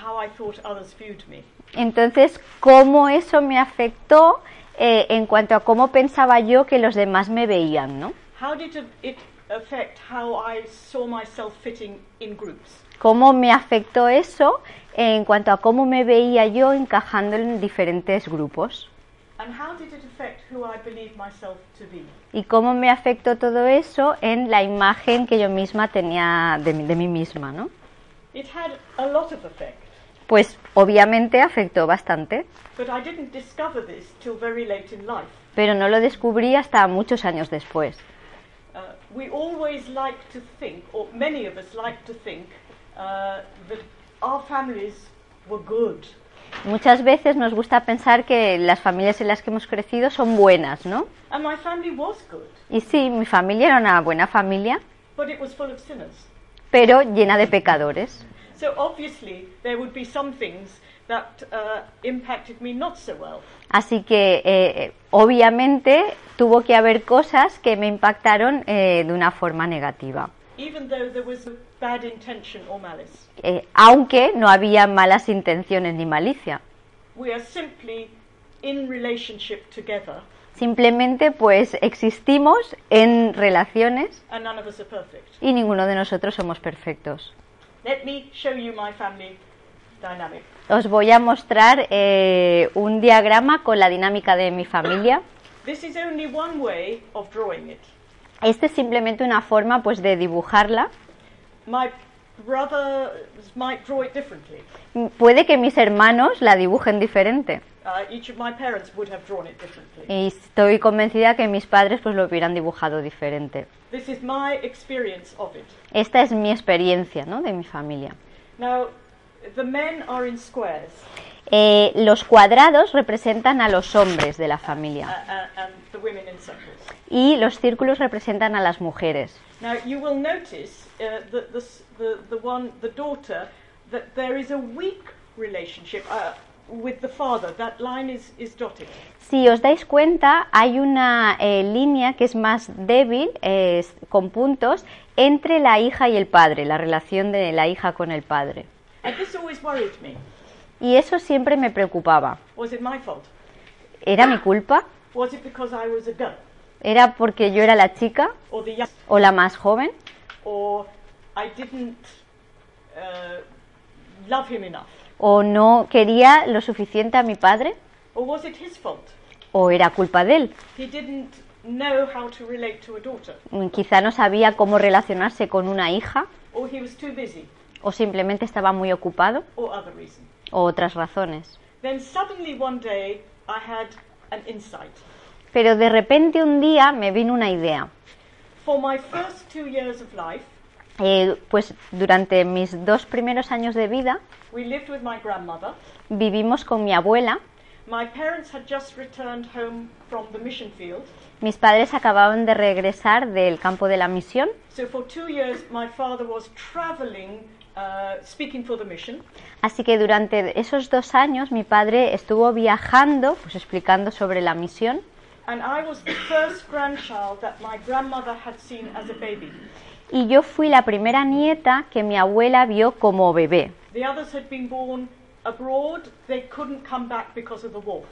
how I thought others viewed me? Entonces, ¿cómo eso me afectó eh, en cuanto a cómo pensaba yo que los demás me veían, no? How did it- it affect how I saw myself fitting in groups? ¿Cómo me afectó eso en cuanto a cómo me veía yo encajando en diferentes grupos? ¿Y cómo me afectó todo eso en la imagen que yo misma tenía de, mí- de mí misma, no? It had a lot of effect, Pues obviamente afectó bastante, but I didn't discover this till very late in life. pero no lo descubrí hasta muchos años después. uh, we always like to think, or many of us like to think, uh, that our families were good. Muchas veces nos gusta pensar que las familias en las que hemos crecido son buenas, ¿no? And my family was good, Y sí, mi familia era una buena familia, but it was full of sinners. pero llena de pecadores. So obviously there would be some things that uh, impacted me not so well. Así que, eh, obviamente, tuvo que haber cosas que me impactaron eh, de una forma negativa. Even though there was bad intention or malice. Eh, aunque no había malas intenciones ni malicia. We are simply in relationship together, Simplemente, pues, existimos en relaciones and none of us are perfect. y ninguno de nosotros somos perfectos. Let me show you my family dynamic. Os voy a mostrar eh, un diagrama con la dinámica de mi familia. This is only one way of drawing it. Este es simplemente una forma, pues, de dibujarla. My might draw it differently. Puede que mis hermanos la dibujen diferente. Uh, each of my parents would have drawn it differently. Y estoy convencida que mis padres pues lo hubieran dibujado diferente. This is my experience of it. Esta es mi experiencia, ¿no? De mi familia. Now, the men are in squares, Eh, los cuadrados representan a los hombres de la uh, familia uh, and the women in circles. Y los círculos representan a las mujeres. Now, you will notice uh, that the, s- the, the one, the daughter, that there is a weak relationship uh, with the father. That line is, is dotted. Si os dais cuenta, hay una eh, línea que es más débil, eh, con puntos, entre la hija y el padre, la relación de la hija con el padre. And this always worried me. Y eso siempre me preocupaba. Was it my fault? ¿Era mi culpa? Was it because I was a girl ¿Era porque yo era la chica o la más joven? or I didn't uh, love him enough? ¿O no quería lo suficiente a mi padre? Or was it his fault? ¿O era culpa de él? He didn't know how to relate to a daughter, Mm, Quizá no sabía cómo relacionarse con una hija or he was too busy, o simplemente estaba muy ocupado or other reason. o otras razones. Then suddenly one day I had an insight. Pero de repente un día me vino una idea. For my first two years of life, Eh, pues durante mis dos primeros años de vida we lived with my grandmother. vivimos con mi abuela. My parents had just returned home from the mission field. Mis padres acababan de regresar del campo de la misión, So for two years, my father was traveling, uh, speaking for the mission. así que durante esos dos años mi padre estuvo viajando, pues explicando sobre la misión. And I was the first grandchild that my grandmother had seen as a baby. Y yo fui la primera nieta que mi abuela vio como bebé. The others had been born abroad. They couldn't come back because of the war.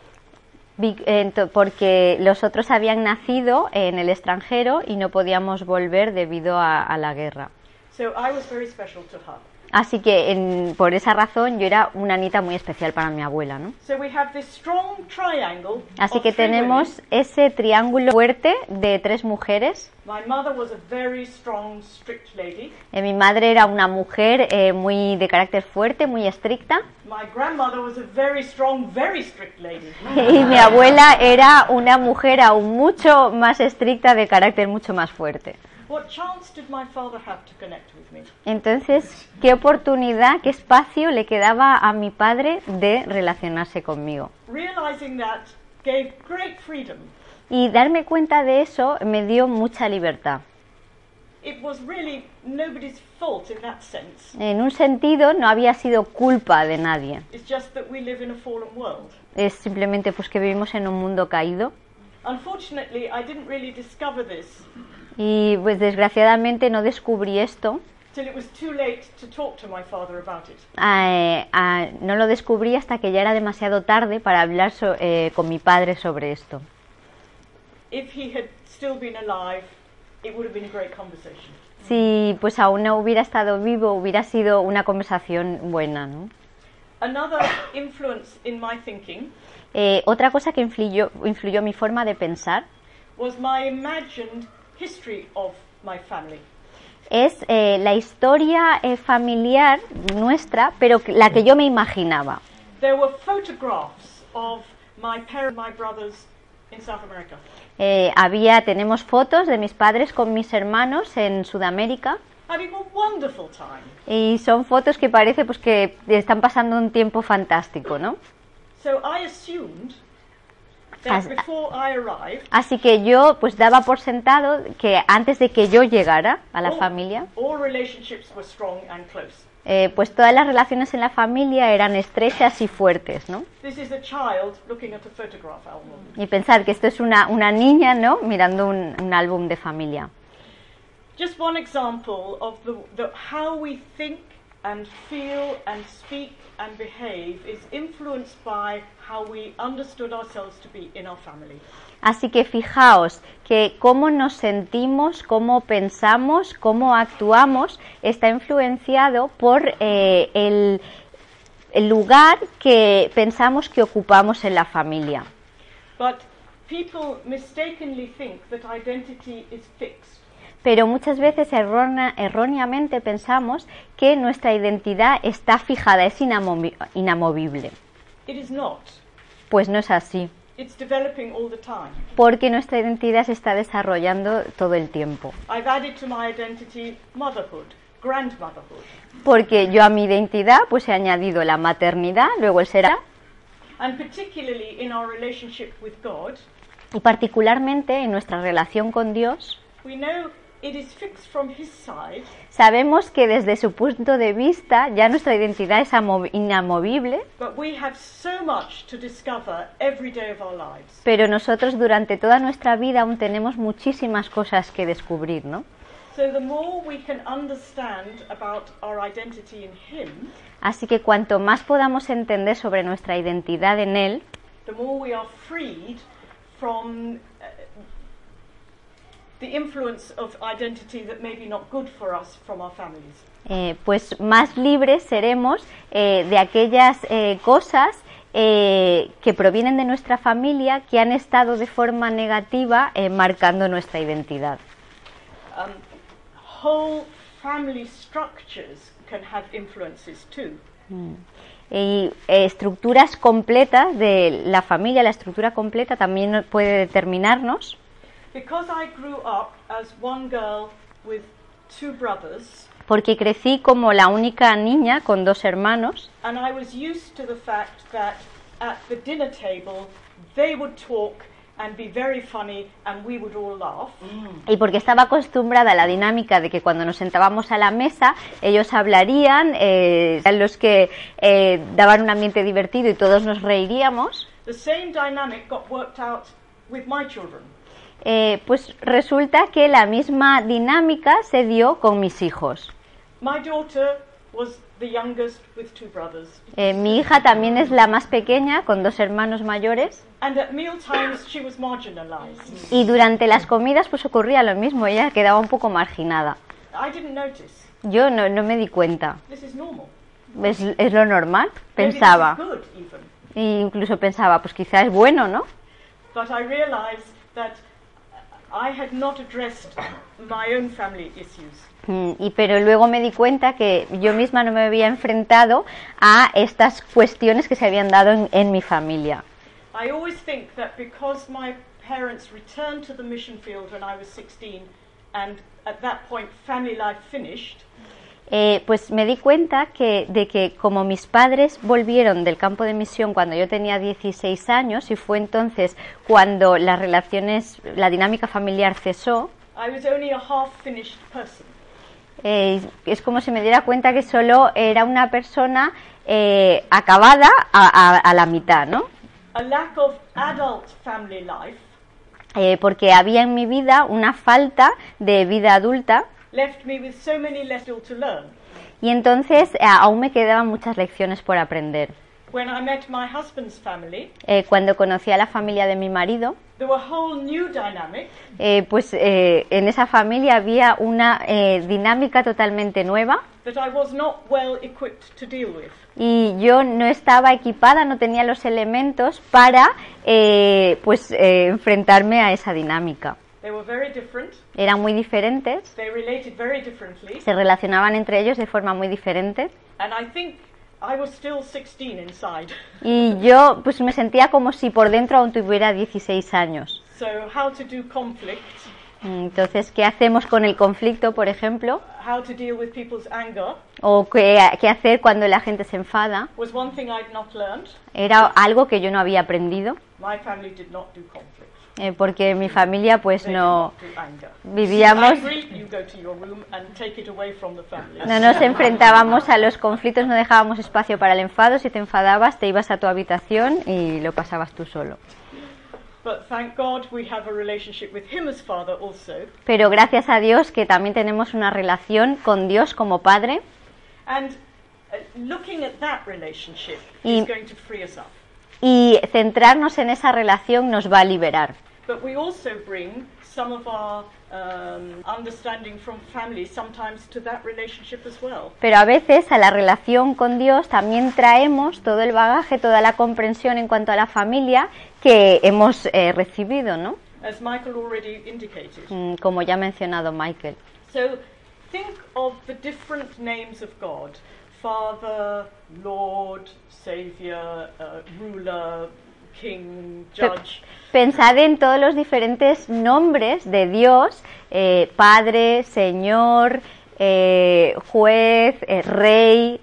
Vi- ento- porque los otros habían nacido en el extranjero y no podíamos volver debido a, a la guerra. So I was very special to her. Así que en- por esa razón yo era una nieta muy especial para mi abuela, ¿no? So we have this strong triangle. Así que tenemos women. ese triángulo fuerte de tres mujeres. My mother was a very strong, strict lady. Eh, mi madre era una mujer eh, muy de carácter fuerte, muy estricta, My grandmother was a very strong, very strict lady. y mi abuela era una mujer aún mucho más estricta, de carácter mucho más fuerte. What chance did my father have to connect with me? Entonces, ¿qué oportunidad, qué espacio le quedaba a mi padre de relacionarse conmigo? Realizing that gave great freedom. Y darme cuenta de eso me dio mucha libertad. It was really nobody's fault in that sense. En un sentido, no había sido culpa de nadie. It's just that we live in a fallen world. Es simplemente pues que vivimos en un mundo caído. Unfortunately, I didn't really discover this Y pues desgraciadamente no descubrí esto. till it was too late to talk to my father about it. No lo descubrí hasta que ya era demasiado tarde para hablar so- eh, con mi padre sobre esto. If he had still been alive, it would have been a great conversation. Si pues aún no hubiera estado vivo, hubiera sido una conversación buena, ¿no? Another influence in my thinking Eh, otra cosa que influyó, influyó mi forma de pensar was my imagined history of my family. es eh, la historia eh, familiar nuestra, pero la que yo me imaginaba. There were photographs of my parents, my brothers in South America. Eh, había, tenemos fotos de mis padres con mis hermanos en Sudamérica having a wonderful time. y son fotos que parece pues que están pasando un tiempo fantástico, ¿no? So I assumed that As- before I arrived, Así que yo pues daba por sentado que antes de que yo llegara a la familia, eh, pues todas las relaciones en la familia eran estrechas y fuertes, ¿no? This is a child looking at a photograph album. Y pensar que esto es una, una niña, ¿no? Mirando un, un álbum de familia. Just one example of the, the how we think and feel and speak and behave is influenced by how we understood ourselves to be in our family. Así que fijaos que cómo nos sentimos, cómo pensamos, cómo actuamos está influenciado por eh, el, el lugar que pensamos que ocupamos en la familia. But people mistakenly think that identity is fixed. Pero muchas veces errónea- erróneamente pensamos que nuestra identidad está fijada, es inamovi- inamovible. It is not. Pues no es así, It's developing all the time. porque nuestra identidad se está desarrollando todo el tiempo. I've added to my identity motherhood, grandmotherhood, Porque yo a mi identidad pues he añadido la maternidad, luego el ser and particularly in our relationship with God, y particularmente en nuestra relación con Dios, we know it is fixed from His side, sabemos que desde su punto de vista ya nuestra identidad es amo- inamovible, but we have so much to discover every day of our lives. pero nosotros durante toda nuestra vida aún tenemos muchísimas cosas que descubrir, ¿no? So the more we can understand about our identity in Him, Así que cuanto más podamos entender sobre nuestra identidad en Él, the more we are freed from the influence of identity that may be not good for us from our families. eh, pues más libres seremos eh, de aquellas eh, cosas eh, que provienen de nuestra familia que han estado de forma negativa eh, marcando nuestra identidad. Um, whole family structures can have influences too. Y eh, estructuras completas de la familia, la estructura completa también puede determinarnos, porque crecí como la única niña con dos hermanos and I was used to the fact that at the dinner table they would talk and be very funny and we would all laugh. y porque estaba acostumbrada a la dinámica de que cuando nos sentábamos a la mesa ellos hablarían, eh, eran los que eh, daban un ambiente divertido y todos nos reiríamos, The same dynamic got worked out with my children. Eh, pues resulta que la misma dinámica se dio con mis hijos. My daughter was the youngest with two brothers, Eh, mi hija también es la más pequeña, con dos hermanos mayores, and at meal times she was marginalized. y durante las comidas pues ocurría lo mismo, ella quedaba un poco marginada. I didn't notice. Yo no, no me di cuenta, This is normal. es, es lo normal, Maybe this pensaba, is good even. e incluso pensaba, pues quizás es bueno, ¿no? But I realized that I had not addressed my own family issues. Mm, Y pero luego me di cuenta que yo misma no me había enfrentado a estas cuestiones que se habían dado en, en mi familia. I always think that because my parents returned to the mission field when I was 16 and at that point family life finished, Eh, pues me di cuenta que, de que como mis padres volvieron del campo de misión cuando yo tenía 16 años y fue entonces cuando las relaciones, la dinámica familiar cesó, I was only a half eh, es como si me diera cuenta que solo era una persona eh, acabada a, a- a la mitad, ¿no? A lack of adult family life Eh, porque había en mi vida una falta de vida adulta left me with so many lessons to learn. y entonces eh, aún me quedaban muchas lecciones por aprender. When I met my husband's family, Eh, cuando conocí a la familia de mi marido, there were a whole new dynamic eh, pues eh, en esa familia había una eh, dinámica totalmente nueva that I was not well equipped to deal with. y yo no estaba equipada, no tenía los elementos para eh, pues enfrentarme a esa dinámica. They were very different. Eran muy diferentes, They related very differently. se relacionaban entre ellos de forma muy diferente And I think I was still 16 inside. y yo pues me sentía como si por dentro aún tuviera 16 años. So, how to do conflict, Entonces, ¿qué hacemos con el conflicto, por ejemplo? how to deal with people's anger, ¿O qué, qué hacer cuando la gente se enfada? Era algo que yo no había aprendido, Eh, porque mi familia pues no vivíamos, no nos enfrentábamos a los conflictos, no dejábamos espacio para el enfado. Si te enfadabas, te ibas a tu habitación y lo pasabas tú solo. Pero gracias a Dios que también tenemos una relación con Dios como Padre And uh, looking at that relationship Y- y centrarnos en esa relación nos va a liberar. But we also bring some of our um, understanding from family sometimes to that relationship as well. Pero a veces a la relación con Dios también traemos todo el bagaje, toda la comprensión en cuanto a la familia que hemos eh, recibido, ¿no? As Michael already indicated. Mm, Como ya ha mencionado Michael. So think of the different names of God Father, Lord, Saviour, uh, Ruler, King, Judge. Pensad en todos los diferentes nombres de Dios, eh, Padre, Señor, eh, juez, eh, rey,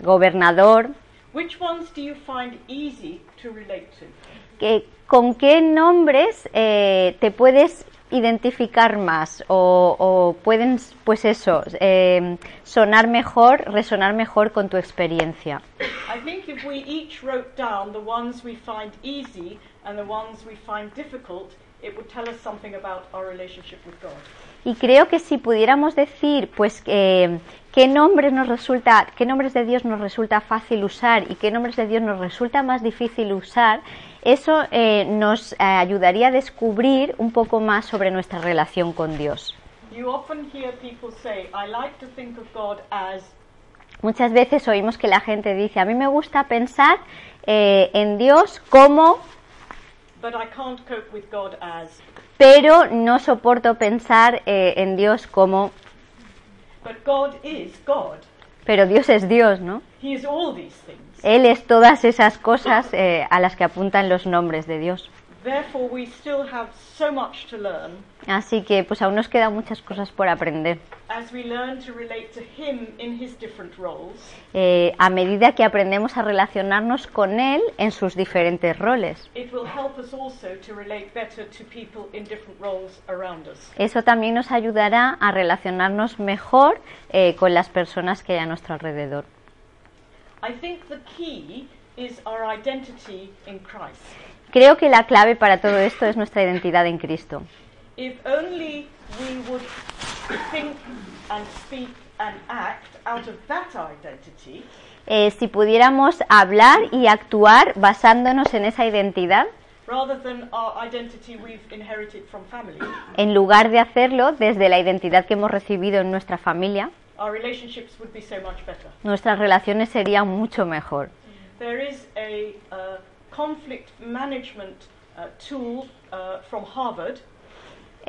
gobernador. Which ones do you find easy to relate to? ¿Con qué nombres te puedes identificar más o, o pueden, pues eso, eh, sonar mejor, resonar mejor con tu experiencia? I think if we each wrote down the ones we find easy and the ones we find difficult, it would tell us something about our relationship with God. Y creo que si pudiéramos decir, pues, eh, qué nombres nos resulta, qué nombres de Dios nos resulta fácil usar y qué nombres de Dios nos resulta más difícil usar, eso eh, nos eh, ayudaría a descubrir un poco más sobre nuestra relación con Dios. Muchas veces oímos que la gente dice, a mí me gusta pensar eh, en Dios como, pero no soporto pensar eh, en Dios como, pero Dios es Dios, ¿no? He is all these things. Él es todas esas cosas eh, a las que apuntan los nombres de Dios. Así que pues aún nos quedan muchas cosas por aprender. Eh, a medida que aprendemos a relacionarnos con Él en sus diferentes roles. It will help us also to relate better to people in different roles around us. Eso también nos ayudará a relacionarnos mejor eh, con las personas que hay a nuestro alrededor. Creo que la clave para todo esto es nuestra identidad en Cristo. If only we would think and speak and act out of that identity, Eh, si pudiéramos hablar y actuar basándonos en esa identidad, rather than our identity we've inherited from family, en lugar de hacerlo desde la identidad que hemos recibido en nuestra familia, our relationships would be so much better. nuestras relaciones serían mucho mejor. There is a uh, conflict management uh, tool uh, from Harvard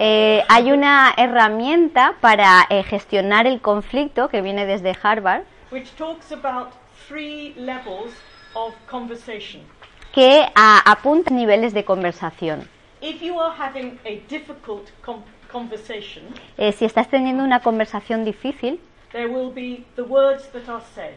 Eh, hay una herramienta para eh, gestionar el conflicto que viene desde Harvard which talks about three levels of conversation. que a- apunta niveles de conversación. If you are having a difficult conversation, Eh, si estás teniendo una conversación difícil, there will be the words that are said,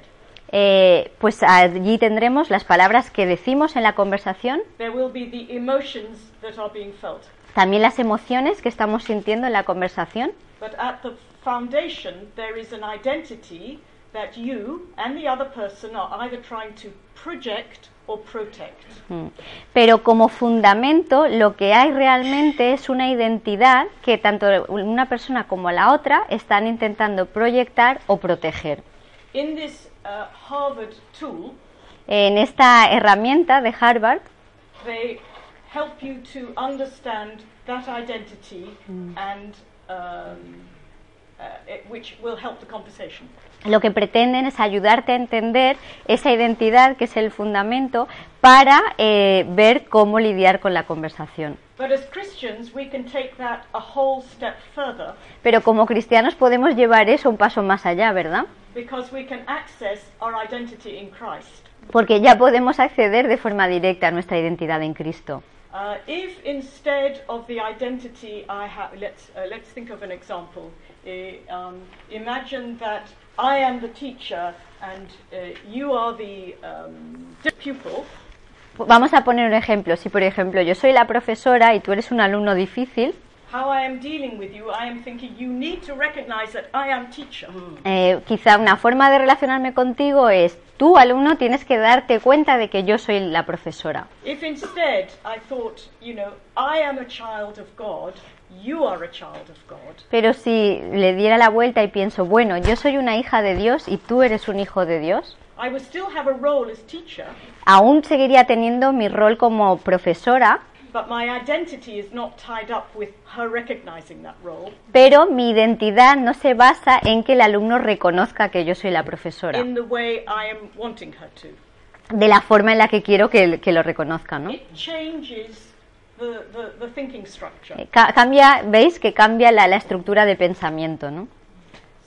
eh, pues allí tendremos las palabras que decimos en la conversación, there will be the emotions that are being felt. también las emociones que estamos sintiendo en la conversación, But at the foundation, there is an identity that you and the other person are either trying to project or protect. Mm. Pero como fundamento lo que hay realmente es una identidad que tanto una persona como la otra están intentando proyectar o proteger. In this uh, Harvard tool, En esta herramienta de Harvard they help you to understand that identity and um, uh, it, which will help the conversation. Lo que pretenden es ayudarte a entender esa identidad que es el fundamento para eh, ver cómo lidiar con la conversación. But as Christians, we can take that a whole step further Pero como cristianos podemos llevar eso un paso más allá, ¿verdad? because we can access our identity in Christ. Porque ya podemos acceder de forma directa a nuestra identidad en Cristo. Uh, if instead of the identity I have, let's, uh, let's think of an example. Uh, um, imagine that I am the teacher and uh, you are the um, pupil. Vamos a poner un ejemplo. Si, por ejemplo, yo soy la profesora y tú eres un alumno difícil, How I am dealing with you, I am thinking you need to recognize that I am teacher. quizá una forma de relacionarme contigo es, tú, alumno, tienes que darte cuenta de que yo soy la profesora. You are a child of God, Pero si le diera la vuelta y pienso, bueno, yo soy una hija de Dios y tú eres un hijo de Dios, I would still have a role as teacher, aún seguiría teniendo mi rol como profesora, but my identity is not tied up with her recognizing that role pero mi identidad no se basa en que el alumno reconozca que yo soy la profesora, in the way I am wanting her to. de la forma en la que quiero que, que lo reconozca, ¿no? It changes the, the, structure. Eh, ca- cambia, veis que cambia la, la estructura de pensamiento, ¿no?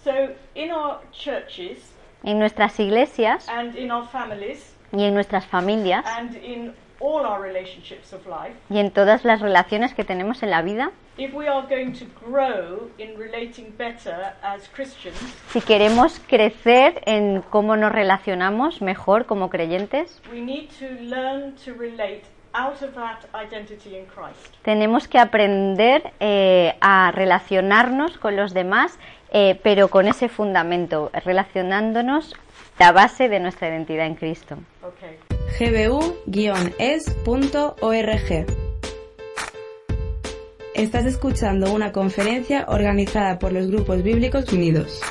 So in our churches En nuestras iglesias and in our families y en nuestras familias and in all our relationships of life, y en todas las relaciones que tenemos en la vida, if we are going to grow in relating better as Christians, si queremos crecer en cómo nos relacionamos mejor como creyentes, we need to learn to relate out of that identity in Christ. tenemos que aprender eh, a relacionarnos con los demás, eh, pero con ese fundamento, relacionándonos la base de nuestra identidad en Cristo. Okay. gbu-es.org. Estás escuchando una conferencia organizada por los grupos bíblicos unidos.